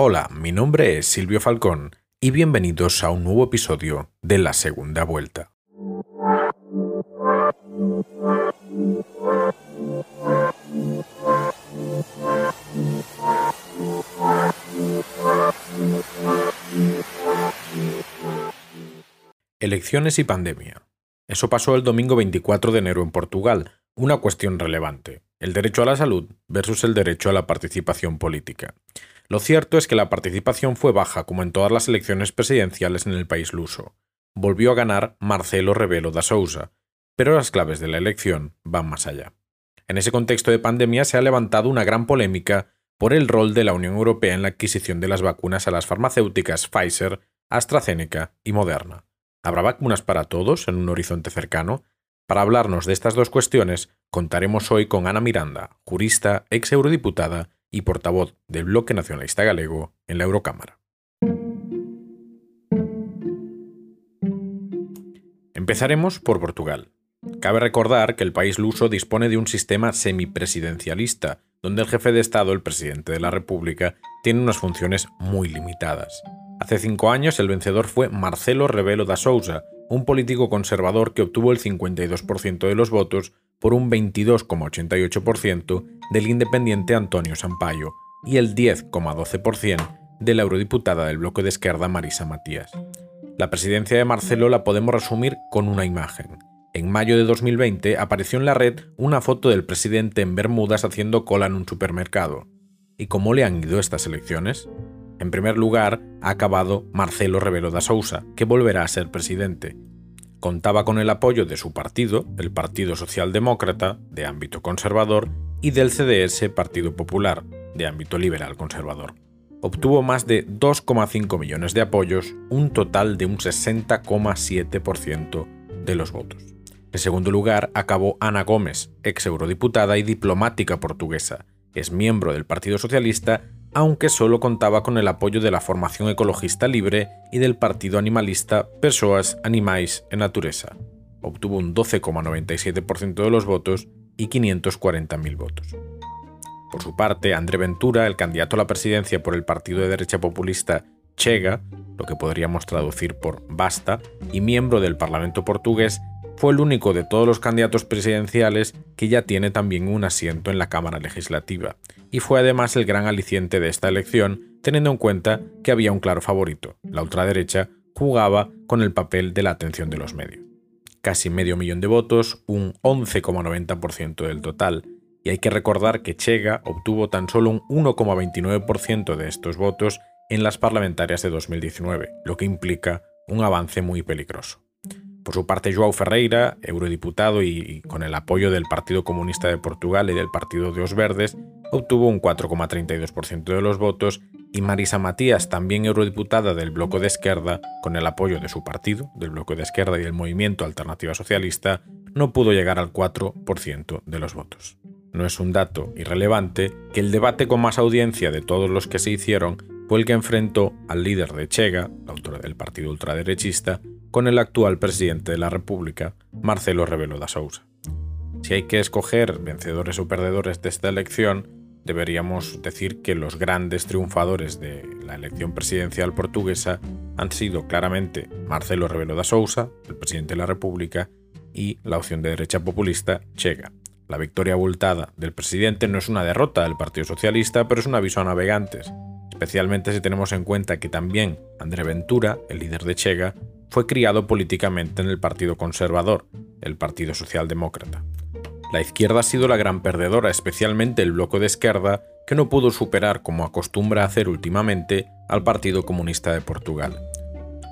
Hola, mi nombre es Silvio Falcón y bienvenidos a un nuevo episodio de La Segunda Vuelta. Elecciones y pandemia. Eso pasó el domingo 24 de enero en Portugal, una cuestión relevante, el derecho a la salud versus el derecho a la participación política. Lo cierto es que la participación fue baja como en todas las elecciones presidenciales en el país luso. Volvió a ganar Marcelo Rebelo da Sousa, pero las claves de la elección van más allá. En ese contexto de pandemia se ha levantado una gran polémica por el rol de la Unión Europea en la adquisición de las vacunas a las farmacéuticas Pfizer, AstraZeneca y Moderna. ¿Habrá vacunas para todos en un horizonte cercano? Para hablarnos de estas dos cuestiones, contaremos hoy con Ana Miranda, jurista, ex eurodiputada y portavoz del Bloque Nacionalista Galego en la Eurocámara. Empezaremos por Portugal. Cabe recordar que el país luso dispone de un sistema semipresidencialista, donde el jefe de Estado, el presidente de la República, tiene unas funciones muy limitadas. Hace cinco años el vencedor fue Marcelo Rebelo da Sousa, un político conservador que obtuvo el 52% de los votos por un 22,88% del independiente Antonio Sampaio y el 10,12% de la eurodiputada del bloque de izquierda Marisa Matías. La presidencia de Marcelo la podemos resumir con una imagen. En mayo de 2020 apareció en la red una foto del presidente en Bermudas haciendo cola en un supermercado. ¿Y cómo le han ido estas elecciones? En primer lugar, ha acabado Marcelo Rebelo da Sousa, que volverá a ser presidente, contaba con el apoyo de su partido, el Partido Socialdemócrata, de ámbito conservador, y del CDS Partido Popular, de ámbito liberal conservador. Obtuvo más de 2,5 millones de apoyos, un total de un 60,7% de los votos. En segundo lugar, acabó Ana Gómez, ex eurodiputada y diplomática portuguesa. Es miembro del Partido Socialista aunque solo contaba con el apoyo de la formación ecologista libre y del partido animalista Persoas, Animais e Natureza. Obtuvo un 12,97% de los votos y 540.000 votos. Por su parte, André Ventura, el candidato a la presidencia por el partido de derecha populista Chega, lo que podríamos traducir por Basta, y miembro del Parlamento portugués, fue el único de todos los candidatos presidenciales que ya tiene también un asiento en la Cámara Legislativa, y fue además el gran aliciente de esta elección, teniendo en cuenta que había un claro favorito, la ultraderecha jugaba con el papel de la atención de los medios. Casi medio millón de votos, un 11,90% del total, y hay que recordar que Chega obtuvo tan solo un 1,29% de estos votos en las parlamentarias de 2019, lo que implica un avance muy peligroso. Por su parte, João Ferreira, eurodiputado y, con el apoyo del Partido Comunista de Portugal y del Partido de los Verdes, obtuvo un 4,32% de los votos y Marisa Matías, también eurodiputada del Bloque de Izquierda, con el apoyo de su partido, del Bloque de Izquierda y del Movimiento Alternativa Socialista, no pudo llegar al 4% de los votos. No es un dato irrelevante que el debate con más audiencia de todos los que se hicieron fue el que enfrentó al líder de Chega, la del partido ultraderechista, con el actual presidente de la República, Marcelo Rebelo da Sousa. Si hay que escoger vencedores o perdedores de esta elección, deberíamos decir que los grandes triunfadores de la elección presidencial portuguesa han sido claramente Marcelo Rebelo da Sousa, el presidente de la República, y la opción de derecha populista Chega. La victoria abultada del presidente no es una derrota del Partido Socialista, pero es un aviso a navegantes, especialmente si tenemos en cuenta que también André Ventura, el líder de Chega, fue criado políticamente en el Partido Conservador, el Partido Socialdemócrata. La izquierda ha sido la gran perdedora, especialmente el bloque de izquierda, que no pudo superar, como acostumbra hacer últimamente, al Partido Comunista de Portugal.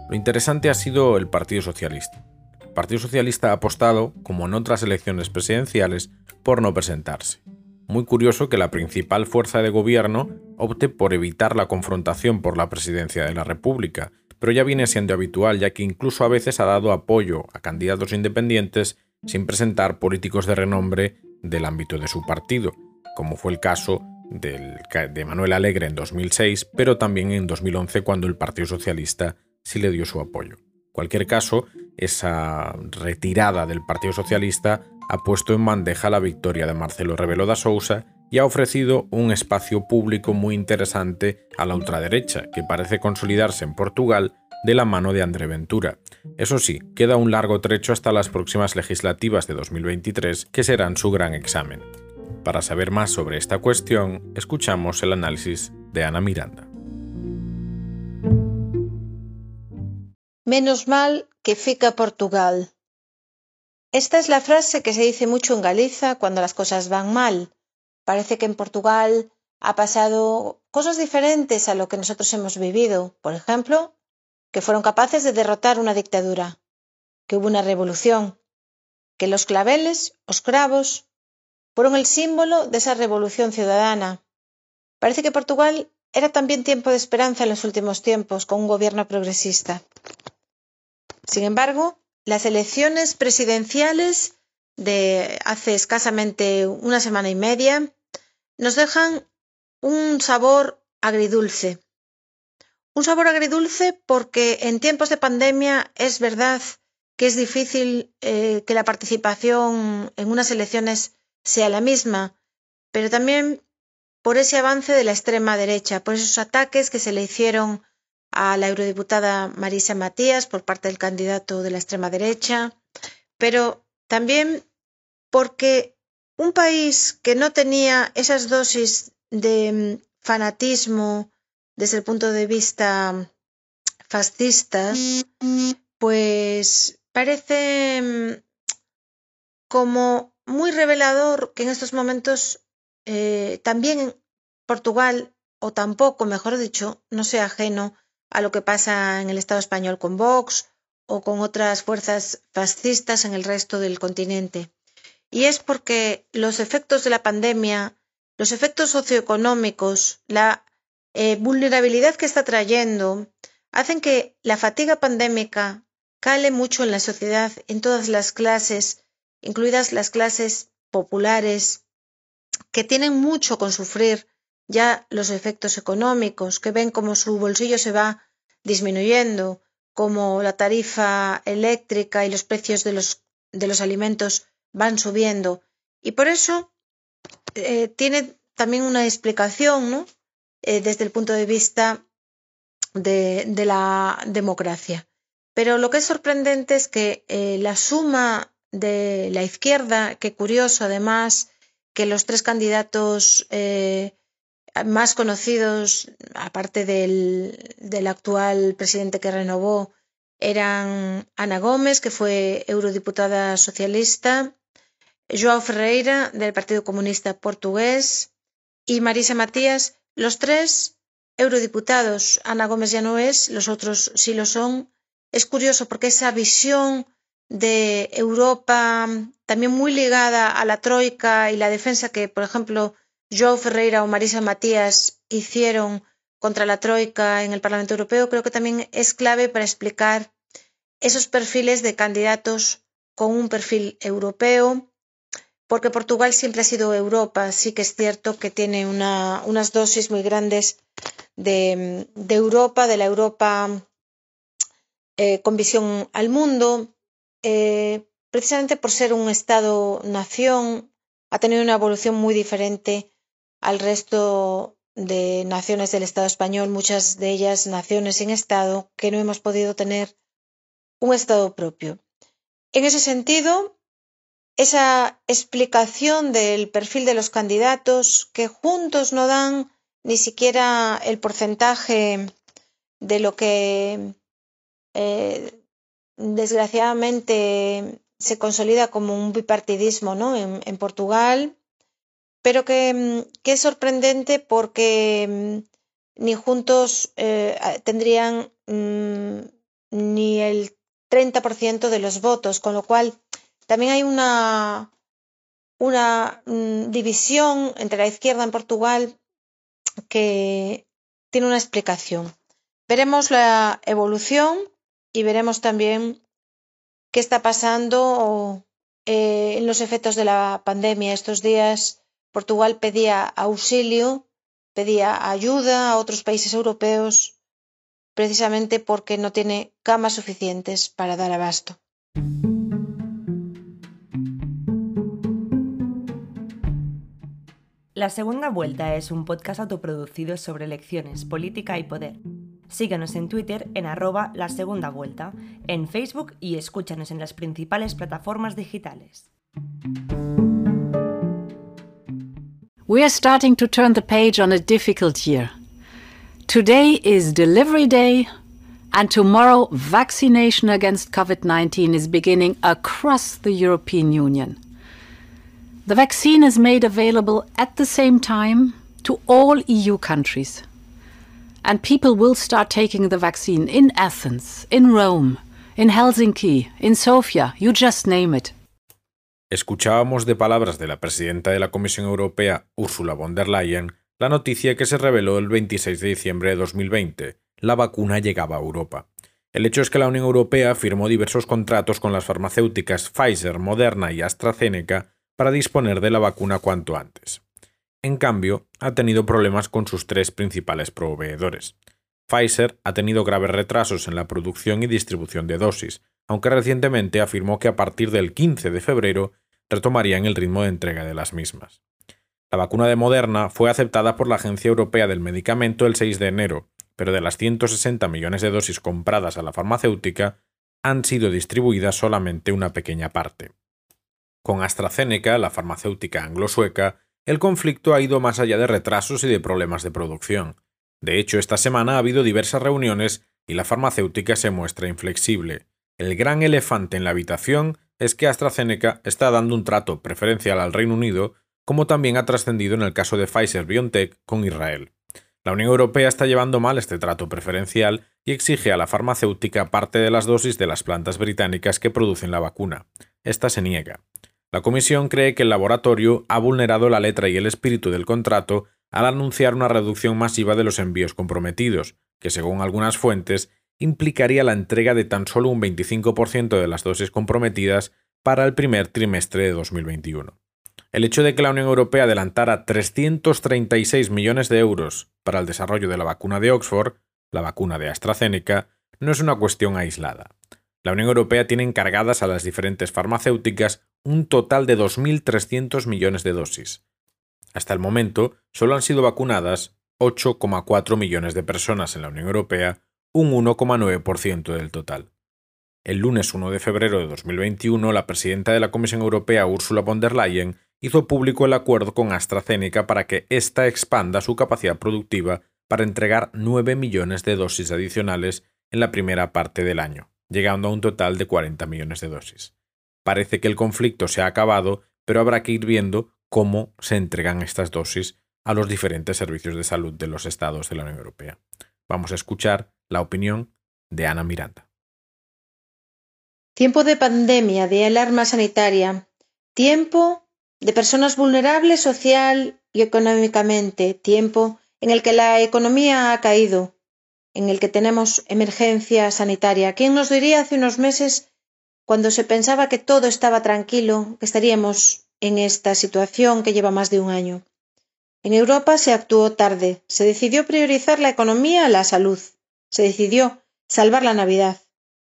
Lo interesante ha sido el Partido Socialista. El Partido Socialista ha apostado, como en otras elecciones presidenciales, por no presentarse. Muy curioso que la principal fuerza de gobierno opte por evitar la confrontación por la presidencia de la República pero ya viene siendo habitual ya que incluso a veces ha dado apoyo a candidatos independientes sin presentar políticos de renombre del ámbito de su partido, como fue el caso de Manuel Alegre en 2006, pero también en 2011 cuando el Partido Socialista sí le dio su apoyo. En cualquier caso, esa retirada del Partido Socialista ha puesto en bandeja la victoria de Marcelo Rebelo da Sousa y ha ofrecido un espacio público muy interesante a la ultraderecha, que parece consolidarse en Portugal de la mano de André Ventura. Eso sí, queda un largo trecho hasta las próximas legislativas de 2023, que serán su gran examen. Para saber más sobre esta cuestión, escuchamos el análisis de Ana Miranda. Menos mal que fica Portugal. Esta es la frase que se dice mucho en Galiza cuando las cosas van mal. Parece que en Portugal ha pasado cosas diferentes a lo que nosotros hemos vivido. Por ejemplo, que fueron capaces de derrotar una dictadura, que hubo una revolución, que los claveles, os cravos, fueron el símbolo de esa revolución ciudadana. Parece que Portugal era también tiempo de esperanza en los últimos tiempos, con un gobierno progresista. Sin embargo, las elecciones presidenciales de hace escasamente una semana y media nos dejan un sabor agridulce. Un sabor agridulce porque en tiempos de pandemia es verdad que es difícil eh, que la participación en unas elecciones sea la misma, pero también por ese avance de la extrema derecha, por esos ataques que se le hicieron a la eurodiputada Marisa Matías por parte del candidato de la extrema derecha, pero también porque un país que no tenía esas dosis de mm, fanatismo desde el punto de vista fascista, pues parece mm, como muy revelador que en estos momentos eh, también Portugal, o tampoco, mejor dicho, no sea ajeno a lo que pasa en el Estado español con Vox o con otras fuerzas fascistas en el resto del continente. Y es porque los efectos de la pandemia, los efectos socioeconómicos, la eh, vulnerabilidad que está trayendo, hacen que la fatiga pandémica cale mucho en la sociedad, en todas las clases, incluidas las clases populares, que tienen mucho con sufrir ya los efectos económicos, que ven como su bolsillo se va disminuyendo, como la tarifa eléctrica y los precios de los, de los alimentos van subiendo. Y por eso eh, tiene también una explicación ¿no? Eh, desde el punto de vista de, la democracia. Pero lo que es sorprendente es que eh, la suma de la izquierda, que curioso además que los tres candidatos más conocidos, aparte del, del, actual presidente que renovó, eran Ana Gómez, que fue eurodiputada socialista, João Ferreira, del Partido Comunista Portugués, y Marisa Matías, los tres eurodiputados. Ana Gómez ya no es, los otros sí lo son. Es curioso porque esa visión de Europa, también muy ligada a la Troika y la defensa que, por ejemplo, João Ferreira o Marisa Matías hicieron contra la Troika en el Parlamento Europeo, creo que también es clave para explicar esos perfiles de candidatos con un perfil europeo, porque Portugal siempre ha sido Europa, sí que es cierto que tiene una, unas dosis muy grandes de, de, Europa, de la Europa eh, con visión al mundo, eh, precisamente por ser un Estado-nación, ha tenido una evolución muy diferente al resto de naciones del Estado español, muchas de ellas naciones sin Estado, que no hemos podido tener un Estado propio. En ese sentido, esa explicación del perfil de los candidatos que juntos no dan ni siquiera el porcentaje de lo que eh, desgraciadamente se consolida como un bipartidismo ¿no? en Portugal pero mm, que, es sorprendente porque mm, ni juntos eh, tendrían mm, ni el 30% de los votos, con lo cual también hay una, una división entre la izquierda en Portugal que tiene una explicación. Veremos la evolución y veremos también qué está pasando eh, en los efectos de la pandemia estos días Portugal pedía auxilio, pedía ayuda a otros países europeos precisamente porque no tiene camas suficientes para dar abasto. La Segunda Vuelta es un podcast autoproducido sobre elecciones, política y poder. Síguenos en Twitter en arroba la segunda vuelta, en Facebook y escúchanos en las principales plataformas digitales. We are starting to turn the page on a difficult year. Today is delivery day, and tomorrow vaccination against COVID 19 is beginning across the European Union. The vaccine is made available at the same time to all EU countries. And people will start taking the vaccine in Athens, in Rome, in Helsinki, in Sofia, you just name it. Escuchábamos de palabras de la presidenta de la Comisión Europea, Ursula von der Leyen, la noticia que se reveló el 26 de diciembre de 2020. La vacuna llegaba a Europa. El hecho es que la Unión Europea firmó diversos contratos con las farmacéuticas Pfizer, Moderna y AstraZeneca para disponer de la vacuna cuanto antes. En cambio, ha tenido problemas con sus tres principales proveedores. Pfizer ha tenido graves retrasos en la producción y distribución de dosis, aunque recientemente afirmó que a partir del 15 de febrero retomarían el ritmo de entrega de las mismas. La vacuna de Moderna fue aceptada por la Agencia Europea del Medicamento el 6 de enero, pero de las 160 millones de dosis compradas a la farmacéutica, han sido distribuidas solamente una pequeña parte. Con AstraZeneca, la farmacéutica anglo-sueca, el conflicto ha ido más allá de retrasos y de problemas de producción. De hecho, esta semana ha habido diversas reuniones y la farmacéutica se muestra inflexible. El gran elefante en la habitación es que AstraZeneca está dando un trato preferencial al Reino Unido, como también ha trascendido en el caso de Pfizer BioNTech con Israel. La Unión Europea está llevando mal este trato preferencial y exige a la farmacéutica parte de las dosis de las plantas británicas que producen la vacuna. Esta se niega. La Comisión cree que el laboratorio ha vulnerado la letra y el espíritu del contrato al anunciar una reducción masiva de los envíos comprometidos, que según algunas fuentes implicaría la entrega de tan solo un 25% de las dosis comprometidas para el primer trimestre de 2021. El hecho de que la Unión Europea adelantara 336 millones de euros para el desarrollo de la vacuna de Oxford, la vacuna de AstraZeneca, no es una cuestión aislada. La Unión Europea tiene encargadas a las diferentes farmacéuticas un total de 2.300 millones de dosis. Hasta el momento, solo han sido vacunadas 8,4 millones de personas en la Unión Europea, un 1,9% del total. El lunes 1 de febrero de 2021, la presidenta de la Comisión Europea, Ursula von der Leyen, hizo público el acuerdo con AstraZeneca para que ésta expanda su capacidad productiva para entregar 9 millones de dosis adicionales en la primera parte del año llegando a un total de 40 millones de dosis. Parece que el conflicto se ha acabado, pero habrá que ir viendo cómo se entregan estas dosis a los diferentes servicios de salud de los estados de la Unión Europea. Vamos a escuchar la opinión de Ana Miranda. Tiempo de pandemia, de alarma sanitaria, tiempo de personas vulnerables social y económicamente, tiempo en el que la economía ha caído, en el que tenemos emergencia sanitaria. ¿Quién nos diría hace unos meses, cuando se pensaba que todo estaba tranquilo, que estaríamos en esta situación que lleva más de un año? En Europa se actuó tarde, se decidió priorizar la economía a la salud, se decidió salvar la Navidad.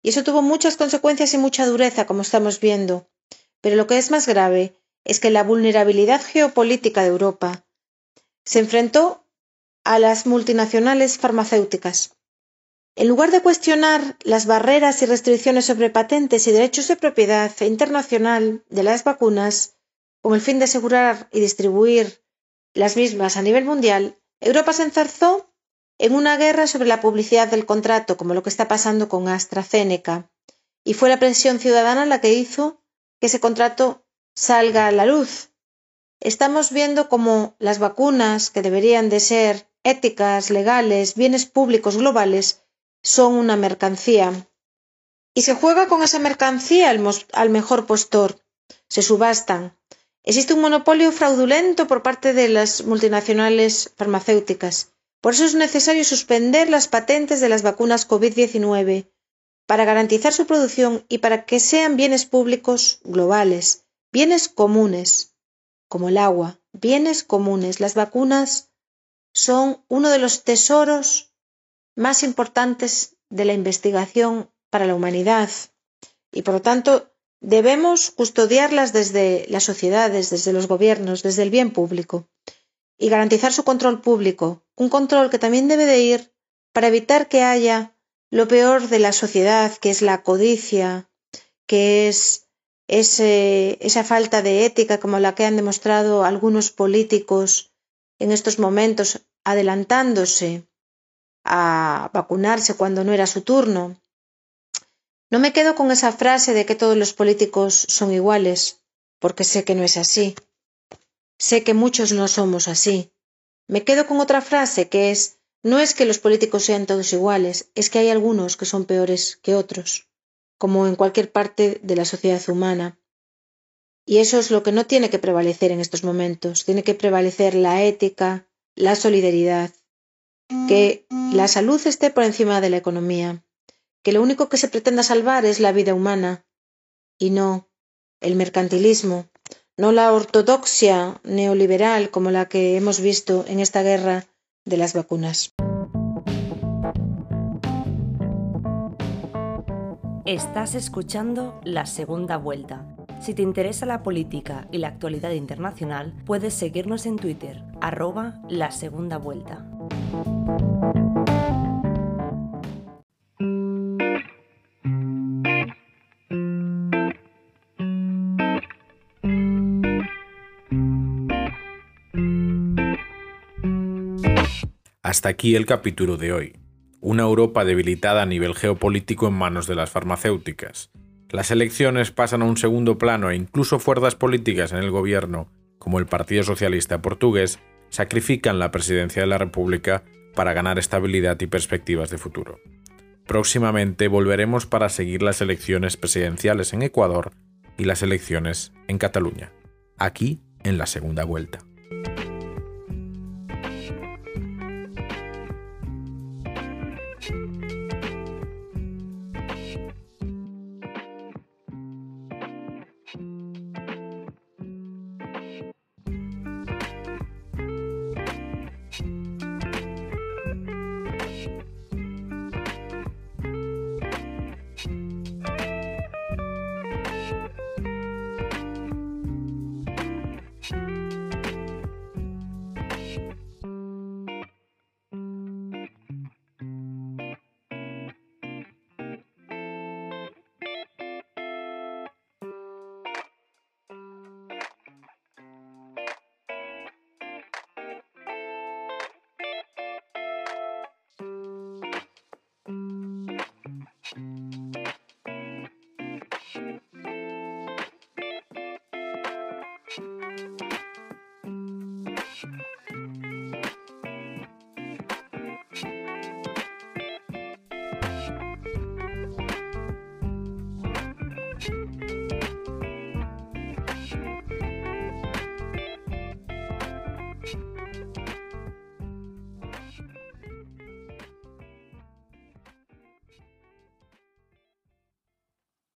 Y eso tuvo muchas consecuencias y mucha dureza, como estamos viendo. Pero lo que es más grave es que la vulnerabilidad geopolítica de Europa se enfrentó a las multinacionales farmacéuticas. En lugar de cuestionar las barreras y restricciones sobre patentes y derechos de propiedad internacional de las vacunas, con el fin de asegurar y distribuir las mismas a nivel mundial, Europa se enzarzó en una guerra sobre la publicidad del contrato, como lo que está pasando con AstraZeneca, y fue la presión ciudadana la que hizo que ese contrato salga a la luz. Estamos viendo cómo las vacunas, que deberían de ser éticas, legales, bienes públicos globales, son una mercancía. Y se juega con esa mercancía al, mejor postor. Se subastan. Existe un monopolio fraudulento por parte de las multinacionales farmacéuticas. Por eso es necesario suspender las patentes de las vacunas COVID-19 para garantizar su producción y para que sean bienes públicos globales, bienes comunes, como el agua, bienes comunes. Las vacunas son uno de los tesoros más importantes de la investigación para la humanidad y por lo tanto debemos custodiarlas desde las sociedades, desde los gobiernos, desde el bien público. y garantizar su control público, un control que también debe de ir para evitar que haya lo peor de la sociedad, que es la codicia, que es esa falta de ética como la que han demostrado algunos políticos en estos momentos, adelantándose a vacunarse cuando no era su turno. No me quedo con esa frase de que todos los políticos son iguales, porque sé que no es así. Sé que muchos no somos así. Me quedo con otra frase que es no es que los políticos sean todos iguales, es que hay algunos que son peores que otros, como en cualquier parte de la sociedad humana. Y eso es lo que no tiene que prevalecer en estos momentos. Tiene que prevalecer la ética, la solidaridad, que la salud esté por encima de la economía, que lo único que se pretenda salvar es la vida humana y no el mercantilismo, no la ortodoxia neoliberal como la que hemos visto en esta guerra de las vacunas. Estás escuchando la segunda vuelta. Si te interesa la política y la actualidad internacional, puedes seguirnos en Twitter, arroba la segunda vuelta. Hasta aquí el capítulo de hoy. Una Europa debilitada a nivel geopolítico en manos de las farmacéuticas. Las elecciones pasan a un segundo plano e incluso fuerzas políticas en el gobierno, como el Partido Socialista Portugués, sacrifican la presidencia de la República para ganar estabilidad y perspectivas de futuro. Próximamente volveremos para seguir las elecciones presidenciales en Ecuador y las elecciones en Cataluña, aquí en la segunda vuelta.